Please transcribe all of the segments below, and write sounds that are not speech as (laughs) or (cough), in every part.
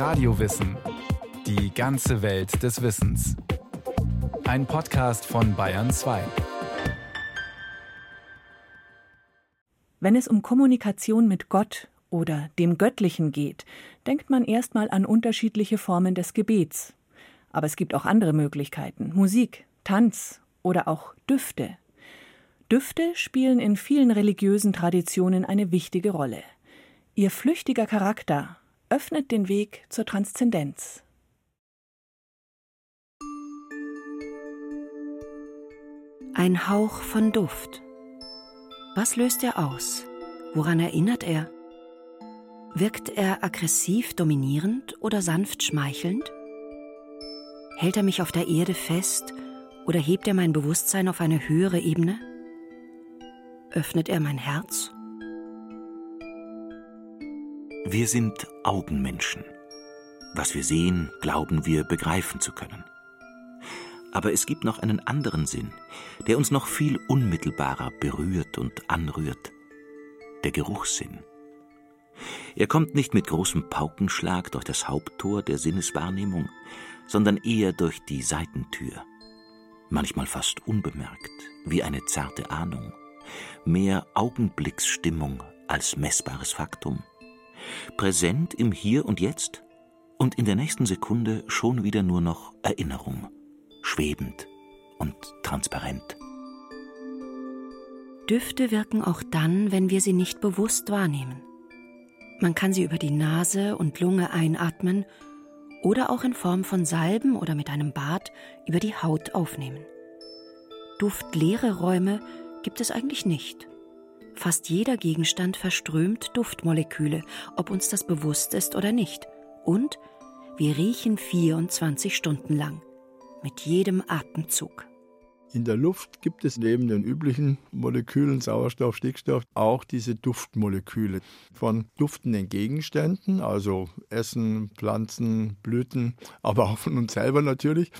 Radiowissen. Die ganze Welt des Wissens. Ein Podcast von Bayern 2. Wenn es um Kommunikation mit Gott oder dem Göttlichen geht, denkt man erstmal an unterschiedliche Formen des Gebets. Aber es gibt auch andere Möglichkeiten. Musik, Tanz oder auch Düfte. Düfte spielen in vielen religiösen Traditionen eine wichtige Rolle. Ihr flüchtiger Charakter öffnet den Weg zur Transzendenz. Ein Hauch von Duft. Was löst er aus? Woran erinnert er? Wirkt er aggressiv dominierend oder sanft schmeichelnd? Hält er mich auf der Erde fest oder hebt er mein Bewusstsein auf eine höhere Ebene? Öffnet er mein Herz? Wir sind Augenmenschen. Was wir sehen, glauben wir begreifen zu können. Aber es gibt noch einen anderen Sinn, der uns noch viel unmittelbarer berührt und anrührt. Der Geruchssinn. Er kommt nicht mit großem Paukenschlag durch das Haupttor der Sinneswahrnehmung, sondern eher durch die Seitentür. Manchmal fast unbemerkt, wie eine zarte Ahnung mehr Augenblicksstimmung als messbares Faktum. Präsent im Hier und Jetzt und in der nächsten Sekunde schon wieder nur noch Erinnerung, schwebend und transparent. Düfte wirken auch dann, wenn wir sie nicht bewusst wahrnehmen. Man kann sie über die Nase und Lunge einatmen oder auch in Form von Salben oder mit einem Bad über die Haut aufnehmen. Duftleere Räume gibt es eigentlich nicht. Fast jeder Gegenstand verströmt Duftmoleküle, ob uns das bewusst ist oder nicht. Und wir riechen 24 Stunden lang, mit jedem Atemzug. In der Luft gibt es neben den üblichen Molekülen Sauerstoff, Stickstoff auch diese Duftmoleküle. Von duftenden Gegenständen, also Essen, Pflanzen, Blüten, aber auch von uns selber natürlich,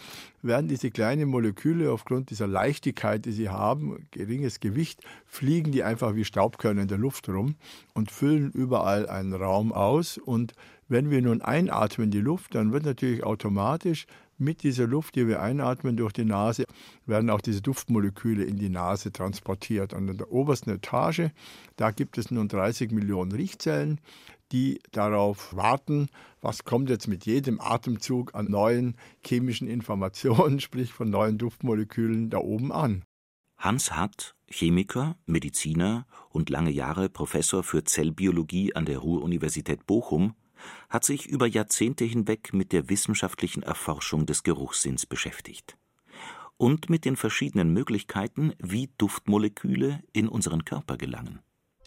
werden diese kleinen Moleküle aufgrund dieser Leichtigkeit, die sie haben, geringes Gewicht, fliegen die einfach wie Staubkörner in der Luft rum und füllen überall einen Raum aus. Und wenn wir nun einatmen die Luft, dann wird natürlich automatisch mit dieser Luft, die wir einatmen durch die Nase, werden auch diese Duftmoleküle in die Nase transportiert. Und in der obersten Etage, da gibt es nun 30 Millionen Riechzellen, die darauf warten, was kommt jetzt mit jedem Atemzug an neuen chemischen Informationen, (laughs) sprich von neuen Duftmolekülen da oben an. Hans Hatt, Chemiker, Mediziner und lange Jahre Professor für Zellbiologie an der Ruhr-Universität Bochum, hat sich über Jahrzehnte hinweg mit der wissenschaftlichen Erforschung des Geruchssinns beschäftigt und mit den verschiedenen Möglichkeiten, wie Duftmoleküle in unseren Körper gelangen.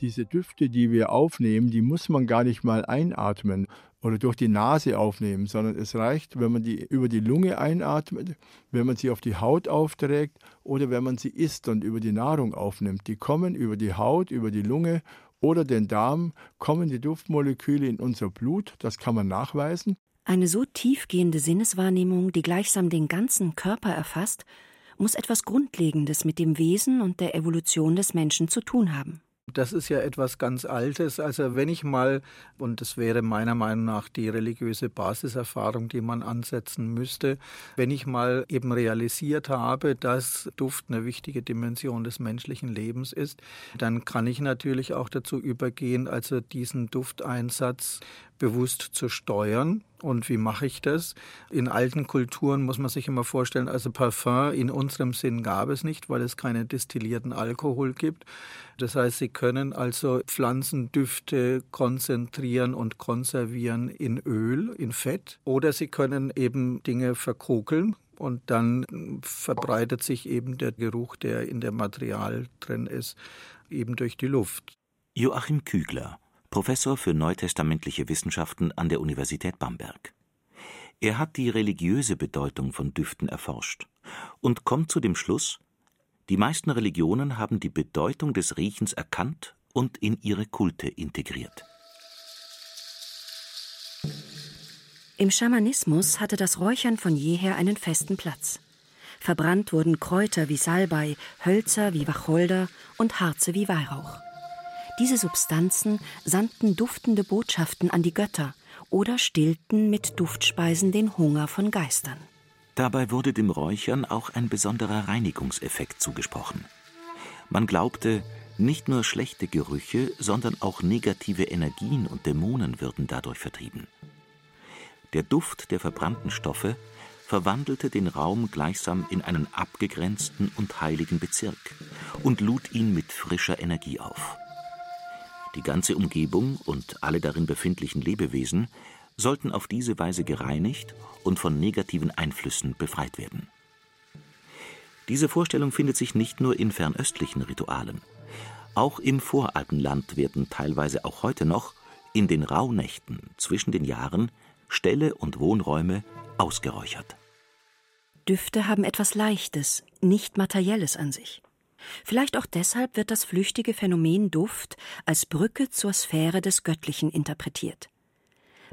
Diese Düfte, die wir aufnehmen, die muss man gar nicht mal einatmen oder durch die Nase aufnehmen, sondern es reicht, wenn man die über die Lunge einatmet, wenn man sie auf die Haut aufträgt oder wenn man sie isst und über die Nahrung aufnimmt. Die kommen über die Haut, über die Lunge oder den Darm kommen die Duftmoleküle in unser Blut, das kann man nachweisen. Eine so tiefgehende Sinneswahrnehmung, die gleichsam den ganzen Körper erfasst, muss etwas Grundlegendes mit dem Wesen und der Evolution des Menschen zu tun haben. Das ist ja etwas ganz Altes. Also wenn ich mal, und das wäre meiner Meinung nach die religiöse Basiserfahrung, die man ansetzen müsste, wenn ich mal eben realisiert habe, dass Duft eine wichtige Dimension des menschlichen Lebens ist, dann kann ich natürlich auch dazu übergehen, also diesen Dufteinsatz bewusst zu steuern. Und wie mache ich das? In alten Kulturen muss man sich immer vorstellen, also Parfum in unserem Sinn gab es nicht, weil es keinen destillierten Alkohol gibt. Das heißt, Sie können also Pflanzendüfte konzentrieren und konservieren in Öl, in Fett. Oder Sie können eben Dinge verkokeln, und dann verbreitet sich eben der Geruch, der in dem Material drin ist, eben durch die Luft. Joachim Kügler Professor für neutestamentliche Wissenschaften an der Universität Bamberg. Er hat die religiöse Bedeutung von Düften erforscht und kommt zu dem Schluss, die meisten Religionen haben die Bedeutung des Riechens erkannt und in ihre Kulte integriert. Im Schamanismus hatte das Räuchern von jeher einen festen Platz. Verbrannt wurden Kräuter wie Salbei, Hölzer wie Wacholder und Harze wie Weihrauch. Diese Substanzen sandten duftende Botschaften an die Götter oder stillten mit Duftspeisen den Hunger von Geistern. Dabei wurde dem Räuchern auch ein besonderer Reinigungseffekt zugesprochen. Man glaubte, nicht nur schlechte Gerüche, sondern auch negative Energien und Dämonen würden dadurch vertrieben. Der Duft der verbrannten Stoffe verwandelte den Raum gleichsam in einen abgegrenzten und heiligen Bezirk und lud ihn mit frischer Energie auf. Die ganze Umgebung und alle darin befindlichen Lebewesen sollten auf diese Weise gereinigt und von negativen Einflüssen befreit werden. Diese Vorstellung findet sich nicht nur in fernöstlichen Ritualen. Auch im Voralpenland werden teilweise auch heute noch in den Rauhnächten zwischen den Jahren Ställe und Wohnräume ausgeräuchert. Düfte haben etwas Leichtes, nicht Materielles an sich. Vielleicht auch deshalb wird das flüchtige Phänomen Duft als Brücke zur Sphäre des Göttlichen interpretiert.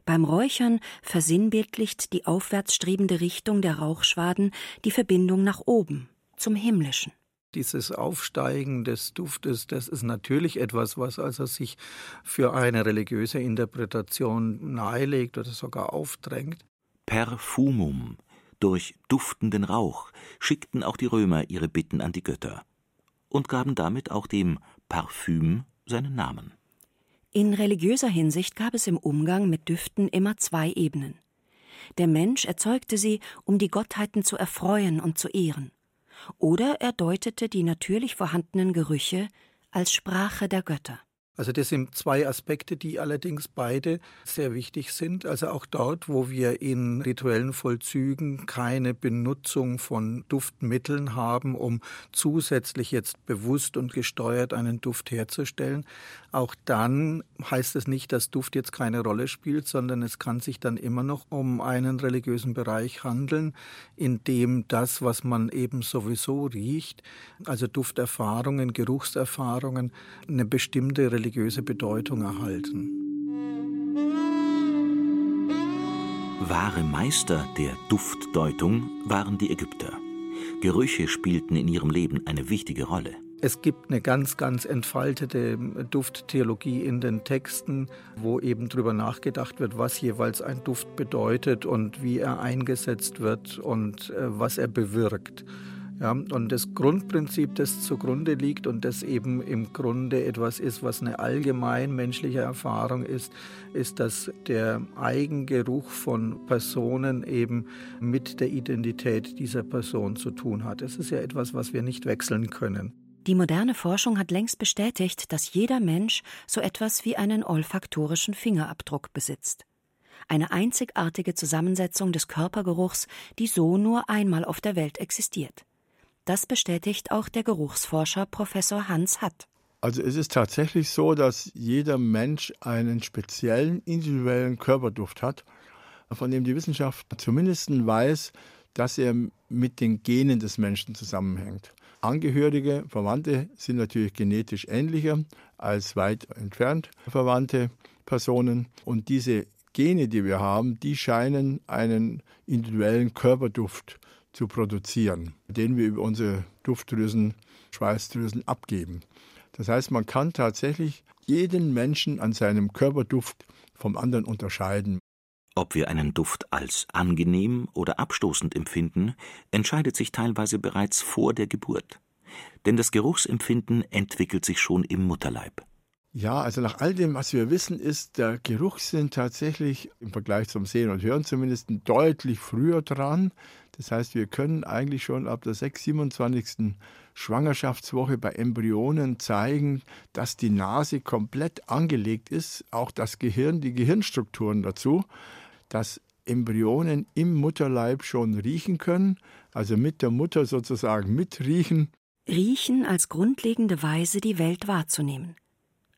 Beim Räuchern versinnbildlicht die aufwärtsstrebende Richtung der Rauchschwaden die Verbindung nach oben, zum Himmlischen. Dieses Aufsteigen des Duftes, das ist natürlich etwas, was also sich für eine religiöse Interpretation nahelegt oder sogar aufdrängt. Perfumum, durch duftenden Rauch, schickten auch die Römer ihre Bitten an die Götter und gaben damit auch dem Parfüm seinen Namen. In religiöser Hinsicht gab es im Umgang mit Düften immer zwei Ebenen. Der Mensch erzeugte sie, um die Gottheiten zu erfreuen und zu ehren. Oder er deutete die natürlich vorhandenen Gerüche als Sprache der Götter. Also das sind zwei Aspekte, die allerdings beide sehr wichtig sind. Also auch dort, wo wir in rituellen Vollzügen keine Benutzung von Duftmitteln haben, um zusätzlich jetzt bewusst und gesteuert einen Duft herzustellen, auch dann heißt es nicht, dass Duft jetzt keine Rolle spielt, sondern es kann sich dann immer noch um einen religiösen Bereich handeln, in dem das, was man eben sowieso riecht, also Dufterfahrungen, Geruchserfahrungen, eine bestimmte religiöse Bedeutung erhalten. Wahre Meister der Duftdeutung waren die Ägypter. Gerüche spielten in ihrem Leben eine wichtige Rolle. Es gibt eine ganz, ganz entfaltete Dufttheologie in den Texten, wo eben darüber nachgedacht wird, was jeweils ein Duft bedeutet und wie er eingesetzt wird und äh, was er bewirkt. Ja, und das Grundprinzip, das zugrunde liegt und das eben im Grunde etwas ist, was eine allgemein menschliche Erfahrung ist, ist, dass der Eigengeruch von Personen eben mit der Identität dieser Person zu tun hat. Es ist ja etwas, was wir nicht wechseln können. Die moderne Forschung hat längst bestätigt, dass jeder Mensch so etwas wie einen olfaktorischen Fingerabdruck besitzt. Eine einzigartige Zusammensetzung des Körpergeruchs, die so nur einmal auf der Welt existiert. Das bestätigt auch der Geruchsforscher Professor Hans Hatt. Also es ist tatsächlich so, dass jeder Mensch einen speziellen individuellen Körperduft hat, von dem die Wissenschaft zumindest weiß, dass er mit den Genen des Menschen zusammenhängt. Angehörige, Verwandte sind natürlich genetisch ähnlicher als weit entfernt verwandte Personen. Und diese Gene, die wir haben, die scheinen einen individuellen Körperduft zu produzieren, den wir über unsere Duftdrüsen, Schweißdrüsen abgeben. Das heißt, man kann tatsächlich jeden Menschen an seinem Körperduft vom anderen unterscheiden. Ob wir einen Duft als angenehm oder abstoßend empfinden, entscheidet sich teilweise bereits vor der Geburt. Denn das Geruchsempfinden entwickelt sich schon im Mutterleib. Ja, also nach all dem, was wir wissen, ist der Geruchssinn tatsächlich im Vergleich zum Sehen und Hören zumindest deutlich früher dran. Das heißt, wir können eigentlich schon ab der 6, 27. Schwangerschaftswoche bei Embryonen zeigen, dass die Nase komplett angelegt ist, auch das Gehirn, die Gehirnstrukturen dazu dass Embryonen im Mutterleib schon riechen können, also mit der Mutter sozusagen mitriechen. Riechen als grundlegende Weise, die Welt wahrzunehmen.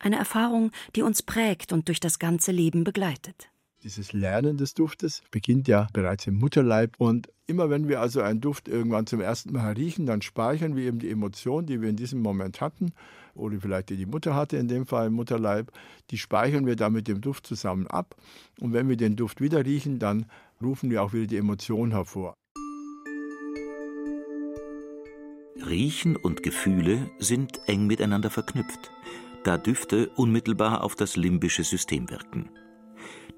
Eine Erfahrung, die uns prägt und durch das ganze Leben begleitet. Dieses Lernen des Duftes beginnt ja bereits im Mutterleib. Und immer wenn wir also einen Duft irgendwann zum ersten Mal riechen, dann speichern wir eben die Emotion, die wir in diesem Moment hatten oder vielleicht die die Mutter hatte, in dem Fall im Mutterleib, die speichern wir dann mit dem Duft zusammen ab. Und wenn wir den Duft wieder riechen, dann rufen wir auch wieder die Emotion hervor. Riechen und Gefühle sind eng miteinander verknüpft, da Düfte unmittelbar auf das limbische System wirken.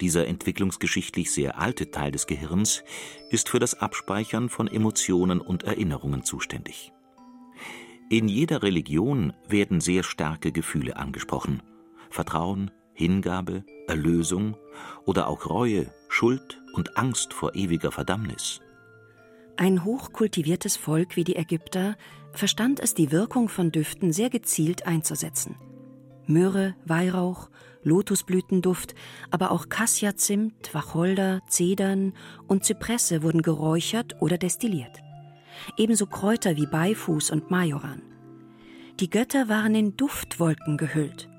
Dieser entwicklungsgeschichtlich sehr alte Teil des Gehirns ist für das Abspeichern von Emotionen und Erinnerungen zuständig. In jeder Religion werden sehr starke Gefühle angesprochen. Vertrauen, Hingabe, Erlösung oder auch Reue, Schuld und Angst vor ewiger Verdammnis. Ein hochkultiviertes Volk wie die Ägypter verstand es, die Wirkung von Düften sehr gezielt einzusetzen. Myrrhe, Weihrauch, Lotusblütenduft, aber auch Kassiazimt, Wacholder, Zedern und Zypresse wurden geräuchert oder destilliert. Ebenso Kräuter wie Beifuß und Majoran. Die Götter waren in Duftwolken gehüllt.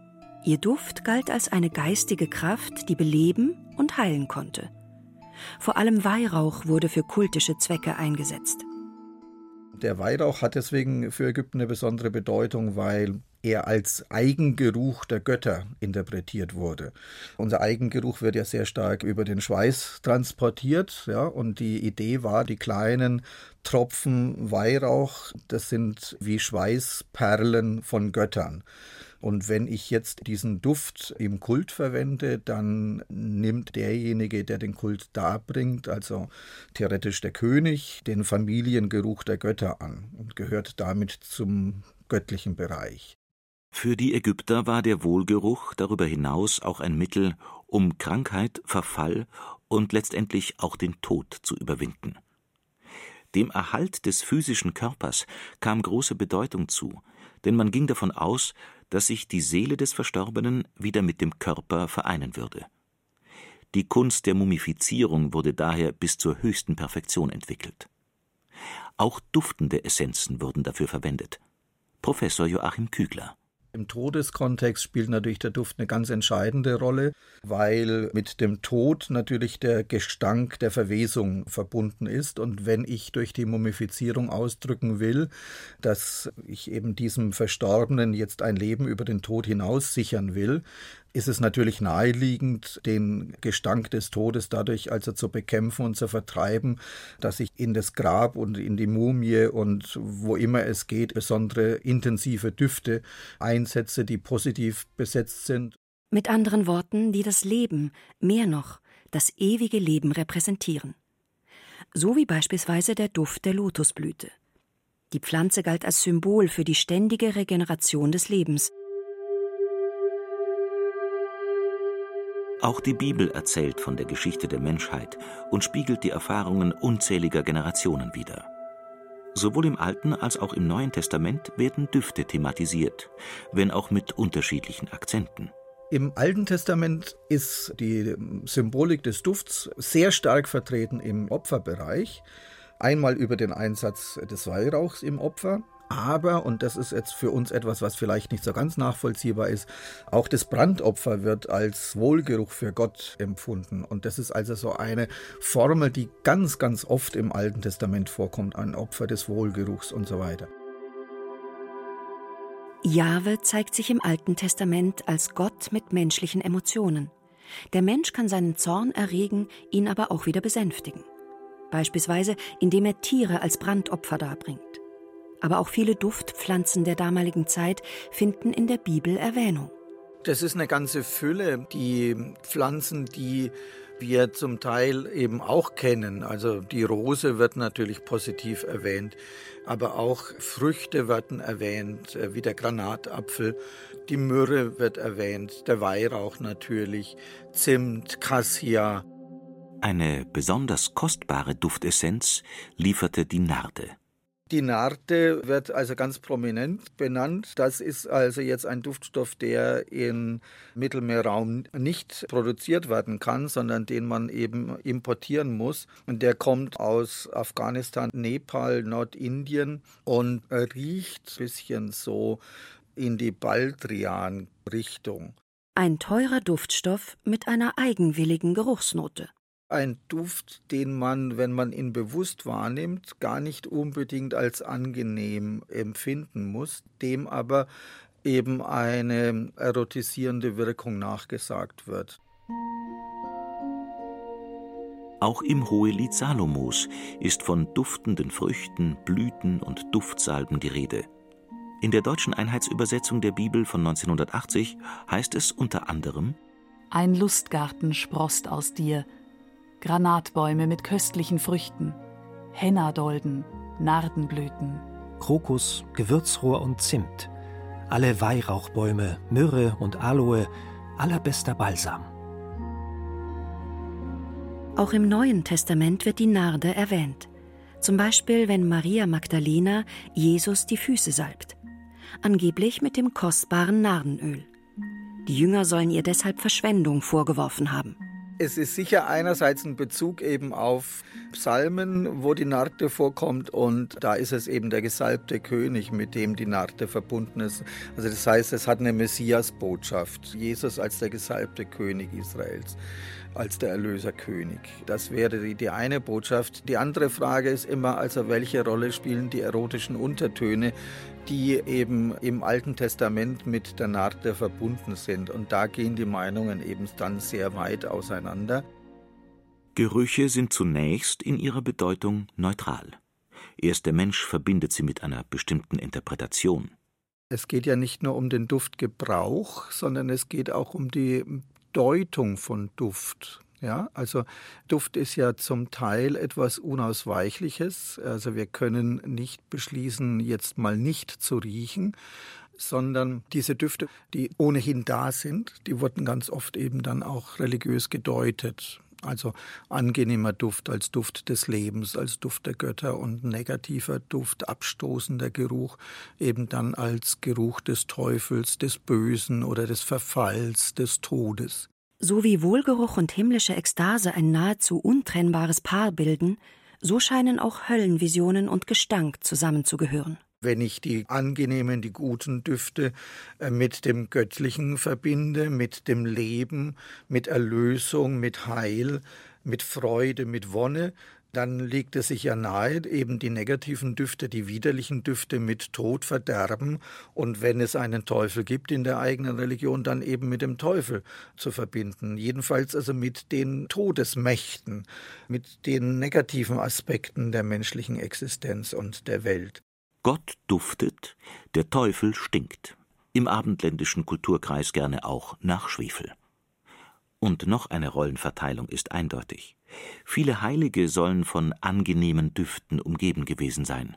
Ihr Duft galt als eine geistige Kraft, die beleben und heilen konnte. Vor allem Weihrauch wurde für kultische Zwecke eingesetzt. Der Weihrauch hat deswegen für Ägypten eine besondere Bedeutung, weil er als Eigengeruch der Götter interpretiert wurde. Unser Eigengeruch wird ja sehr stark über den Schweiß transportiert, ja, und die Idee war, die kleinen Tropfen Weihrauch, das sind wie Schweißperlen von Göttern. Und wenn ich jetzt diesen Duft im Kult verwende, dann nimmt derjenige, der den Kult darbringt, also theoretisch der König, den Familiengeruch der Götter an und gehört damit zum göttlichen Bereich. Für die Ägypter war der Wohlgeruch darüber hinaus auch ein Mittel, um Krankheit, Verfall und letztendlich auch den Tod zu überwinden. Dem Erhalt des physischen Körpers kam große Bedeutung zu, denn man ging davon aus, dass sich die Seele des Verstorbenen wieder mit dem Körper vereinen würde. Die Kunst der Mumifizierung wurde daher bis zur höchsten Perfektion entwickelt. Auch duftende Essenzen wurden dafür verwendet. Professor Joachim Kügler im Todeskontext spielt natürlich der Duft eine ganz entscheidende Rolle, weil mit dem Tod natürlich der Gestank der Verwesung verbunden ist. Und wenn ich durch die Mumifizierung ausdrücken will, dass ich eben diesem Verstorbenen jetzt ein Leben über den Tod hinaus sichern will, ist es natürlich naheliegend, den Gestank des Todes dadurch also zu bekämpfen und zu vertreiben, dass ich in das Grab und in die Mumie und wo immer es geht, besondere intensive Düfte einsetze, die positiv besetzt sind. Mit anderen Worten, die das Leben, mehr noch, das ewige Leben repräsentieren. So wie beispielsweise der Duft der Lotusblüte. Die Pflanze galt als Symbol für die ständige Regeneration des Lebens, Auch die Bibel erzählt von der Geschichte der Menschheit und spiegelt die Erfahrungen unzähliger Generationen wider. Sowohl im Alten als auch im Neuen Testament werden Düfte thematisiert, wenn auch mit unterschiedlichen Akzenten. Im Alten Testament ist die Symbolik des Dufts sehr stark vertreten im Opferbereich. Einmal über den Einsatz des Weihrauchs im Opfer, aber, und das ist jetzt für uns etwas, was vielleicht nicht so ganz nachvollziehbar ist, auch das Brandopfer wird als Wohlgeruch für Gott empfunden. Und das ist also so eine Formel, die ganz, ganz oft im Alten Testament vorkommt, ein Opfer des Wohlgeruchs und so weiter. Jahwe zeigt sich im Alten Testament als Gott mit menschlichen Emotionen. Der Mensch kann seinen Zorn erregen, ihn aber auch wieder besänftigen. Beispielsweise, indem er Tiere als Brandopfer darbringt aber auch viele Duftpflanzen der damaligen Zeit finden in der Bibel Erwähnung. Das ist eine ganze Fülle, die Pflanzen, die wir zum Teil eben auch kennen. Also die Rose wird natürlich positiv erwähnt, aber auch Früchte werden erwähnt, äh, wie der Granatapfel. Die Myrrhe wird erwähnt, der Weihrauch natürlich, Zimt, Cassia. Eine besonders kostbare Duftessenz lieferte die Narde. Die Narte wird also ganz prominent benannt. Das ist also jetzt ein Duftstoff, der im Mittelmeerraum nicht produziert werden kann, sondern den man eben importieren muss. Und der kommt aus Afghanistan, Nepal, Nordindien und riecht ein bisschen so in die Baldrian-Richtung. Ein teurer Duftstoff mit einer eigenwilligen Geruchsnote ein Duft, den man, wenn man ihn bewusst wahrnimmt, gar nicht unbedingt als angenehm empfinden muss, dem aber eben eine erotisierende Wirkung nachgesagt wird. Auch im Hohelied Salomos ist von duftenden Früchten, Blüten und Duftsalben die Rede. In der deutschen Einheitsübersetzung der Bibel von 1980 heißt es unter anderem Ein Lustgarten sproßt aus dir, Granatbäume mit köstlichen Früchten, Hennadolden, Nardenblüten, Krokus, Gewürzrohr und Zimt, alle Weihrauchbäume, Myrrhe und Aloe, allerbester Balsam. Auch im Neuen Testament wird die Narde erwähnt. Zum Beispiel, wenn Maria Magdalena Jesus die Füße salbt. Angeblich mit dem kostbaren Nardenöl. Die Jünger sollen ihr deshalb Verschwendung vorgeworfen haben. Es ist sicher einerseits ein Bezug eben auf Psalmen, wo die Narte vorkommt und da ist es eben der gesalbte König, mit dem die Narte verbunden ist. Also das heißt, es hat eine Messias-Botschaft, Jesus als der gesalbte König Israels als der Erlöserkönig. Das wäre die, die eine Botschaft. Die andere Frage ist immer, also welche Rolle spielen die erotischen Untertöne, die eben im Alten Testament mit der Narte verbunden sind. Und da gehen die Meinungen eben dann sehr weit auseinander. Gerüche sind zunächst in ihrer Bedeutung neutral. Erst der Mensch verbindet sie mit einer bestimmten Interpretation. Es geht ja nicht nur um den Duftgebrauch, sondern es geht auch um die Deutung von Duft. Ja, also Duft ist ja zum Teil etwas Unausweichliches. Also wir können nicht beschließen, jetzt mal nicht zu riechen, sondern diese Düfte, die ohnehin da sind, die wurden ganz oft eben dann auch religiös gedeutet. Also angenehmer Duft als Duft des Lebens, als Duft der Götter und negativer Duft, abstoßender Geruch eben dann als Geruch des Teufels, des Bösen oder des Verfalls, des Todes. So wie Wohlgeruch und himmlische Ekstase ein nahezu untrennbares Paar bilden, so scheinen auch Höllenvisionen und Gestank zusammenzugehören. Wenn ich die angenehmen, die guten Düfte äh, mit dem Göttlichen verbinde, mit dem Leben, mit Erlösung, mit Heil, mit Freude, mit Wonne, dann liegt es sich ja nahe, eben die negativen Düfte, die widerlichen Düfte mit Tod, Verderben und wenn es einen Teufel gibt in der eigenen Religion, dann eben mit dem Teufel zu verbinden. Jedenfalls also mit den Todesmächten, mit den negativen Aspekten der menschlichen Existenz und der Welt. Gott duftet, der Teufel stinkt. Im abendländischen Kulturkreis gerne auch nach Schwefel. Und noch eine Rollenverteilung ist eindeutig. Viele Heilige sollen von angenehmen Düften umgeben gewesen sein.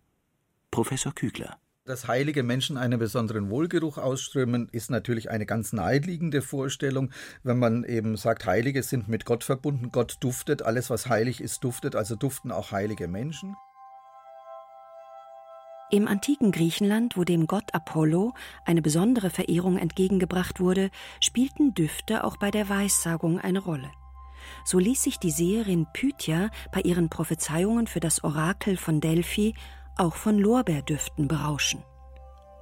Professor Kügler. Dass heilige Menschen einen besonderen Wohlgeruch ausströmen, ist natürlich eine ganz naheliegende Vorstellung, wenn man eben sagt, Heilige sind mit Gott verbunden, Gott duftet, alles was heilig ist, duftet, also duften auch heilige Menschen. Im antiken Griechenland, wo dem Gott Apollo eine besondere Verehrung entgegengebracht wurde, spielten Düfte auch bei der Weissagung eine Rolle. So ließ sich die Seherin Pythia bei ihren Prophezeiungen für das Orakel von Delphi auch von Lorbeerdüften berauschen.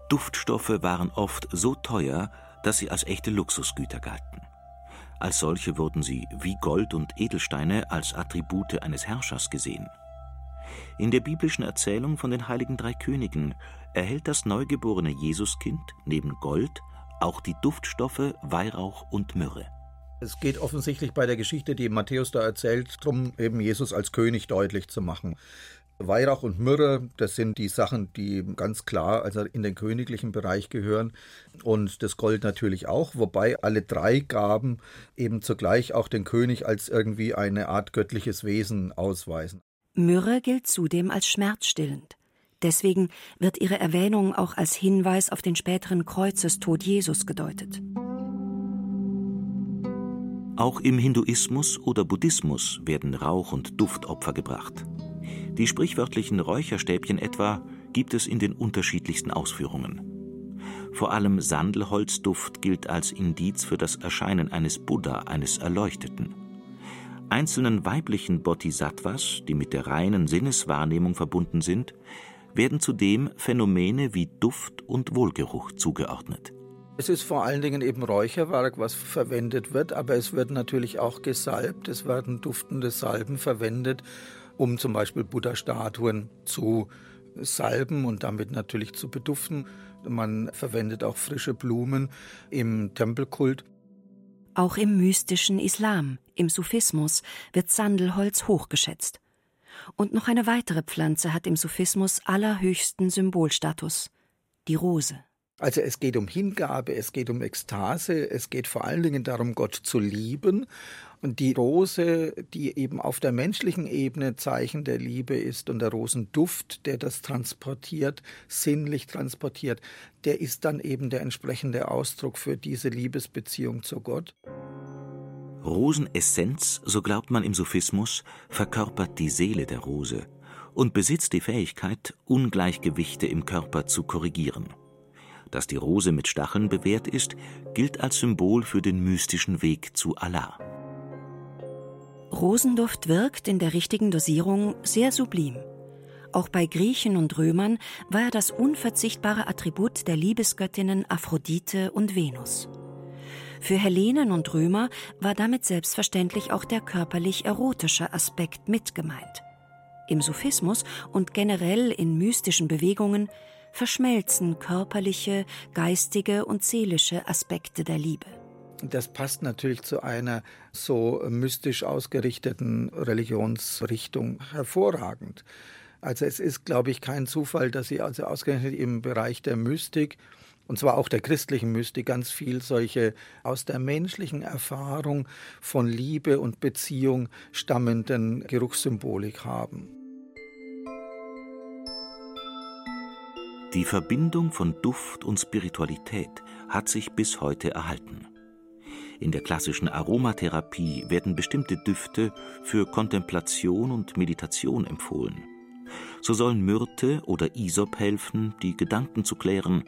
Duftstoffe waren oft so teuer, dass sie als echte Luxusgüter galten. Als solche wurden sie wie Gold und Edelsteine als Attribute eines Herrschers gesehen. In der biblischen Erzählung von den heiligen drei Königen erhält das neugeborene Jesuskind neben Gold auch die Duftstoffe Weihrauch und Myrrhe. Es geht offensichtlich bei der Geschichte, die Matthäus da erzählt, darum, eben Jesus als König deutlich zu machen. Weihrauch und Myrrhe, das sind die Sachen, die ganz klar also in den königlichen Bereich gehören und das Gold natürlich auch, wobei alle drei Gaben eben zugleich auch den König als irgendwie eine Art göttliches Wesen ausweisen. Myrrhe gilt zudem als schmerzstillend. Deswegen wird ihre Erwähnung auch als Hinweis auf den späteren Kreuzestod Jesus gedeutet. Auch im Hinduismus oder Buddhismus werden Rauch- und Duftopfer gebracht. Die sprichwörtlichen Räucherstäbchen etwa gibt es in den unterschiedlichsten Ausführungen. Vor allem Sandelholzduft gilt als Indiz für das Erscheinen eines Buddha, eines Erleuchteten. Einzelnen weiblichen Bodhisattvas, die mit der reinen Sinneswahrnehmung verbunden sind, werden zudem Phänomene wie Duft und Wohlgeruch zugeordnet. Es ist vor allen Dingen eben Räucherwerk, was verwendet wird, aber es wird natürlich auch gesalbt. Es werden duftende Salben verwendet, um zum Beispiel Buddha-Statuen zu salben und damit natürlich zu beduften. Man verwendet auch frische Blumen im Tempelkult. Auch im mystischen Islam, im Sufismus, wird Sandelholz hochgeschätzt. Und noch eine weitere Pflanze hat im Sufismus allerhöchsten Symbolstatus, die Rose. Also es geht um Hingabe, es geht um Ekstase, es geht vor allen Dingen darum, Gott zu lieben. Und die Rose, die eben auf der menschlichen Ebene Zeichen der Liebe ist und der Rosenduft, der das transportiert, sinnlich transportiert, der ist dann eben der entsprechende Ausdruck für diese Liebesbeziehung zu Gott. Rosenessenz, so glaubt man im Sophismus, verkörpert die Seele der Rose und besitzt die Fähigkeit, Ungleichgewichte im Körper zu korrigieren. Dass die Rose mit Stacheln bewehrt ist, gilt als Symbol für den mystischen Weg zu Allah. Rosenduft wirkt in der richtigen Dosierung sehr sublim. Auch bei Griechen und Römern war er das unverzichtbare Attribut der Liebesgöttinnen Aphrodite und Venus. Für Hellenen und Römer war damit selbstverständlich auch der körperlich erotische Aspekt mitgemeint. Im Sufismus und generell in mystischen Bewegungen verschmelzen körperliche, geistige und seelische Aspekte der Liebe. Das passt natürlich zu einer so mystisch ausgerichteten Religionsrichtung hervorragend. Also es ist, glaube ich, kein Zufall, dass sie also ausgerechnet im Bereich der Mystik und zwar auch der christlichen Mystik, ganz viel solche aus der menschlichen Erfahrung von Liebe und Beziehung stammenden Geruchssymbolik haben. Die Verbindung von Duft und Spiritualität hat sich bis heute erhalten. In der klassischen Aromatherapie werden bestimmte Düfte für Kontemplation und Meditation empfohlen. So sollen Myrte oder Isop helfen, die Gedanken zu klären,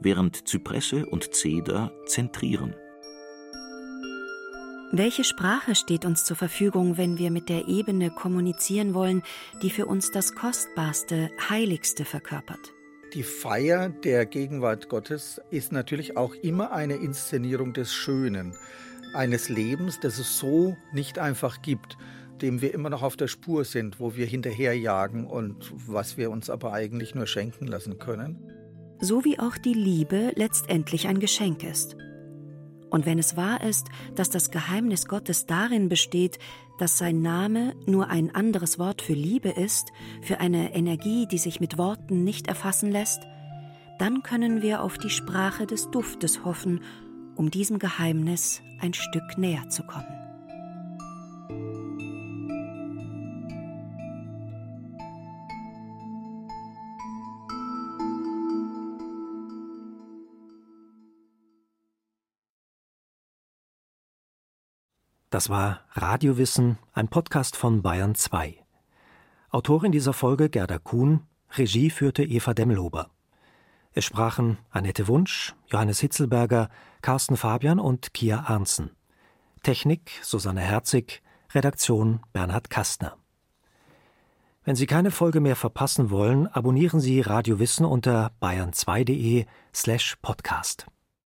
während Zypresse und Zeder zentrieren. Welche Sprache steht uns zur Verfügung, wenn wir mit der Ebene kommunizieren wollen, die für uns das Kostbarste, Heiligste verkörpert? Die Feier der Gegenwart Gottes ist natürlich auch immer eine Inszenierung des Schönen, eines Lebens, das es so nicht einfach gibt, dem wir immer noch auf der Spur sind, wo wir hinterherjagen und was wir uns aber eigentlich nur schenken lassen können so wie auch die Liebe letztendlich ein Geschenk ist. Und wenn es wahr ist, dass das Geheimnis Gottes darin besteht, dass sein Name nur ein anderes Wort für Liebe ist, für eine Energie, die sich mit Worten nicht erfassen lässt, dann können wir auf die Sprache des Duftes hoffen, um diesem Geheimnis ein Stück näher zu kommen. Das war Radiowissen, ein Podcast von Bayern 2. Autorin dieser Folge Gerda Kuhn, Regie führte Eva Demlober. Es sprachen Annette Wunsch, Johannes Hitzelberger, Carsten Fabian und Kia Arnzen. Technik Susanne Herzig, Redaktion Bernhard Kastner. Wenn Sie keine Folge mehr verpassen wollen, abonnieren Sie Radio Wissen unter bayern2.de slash podcast.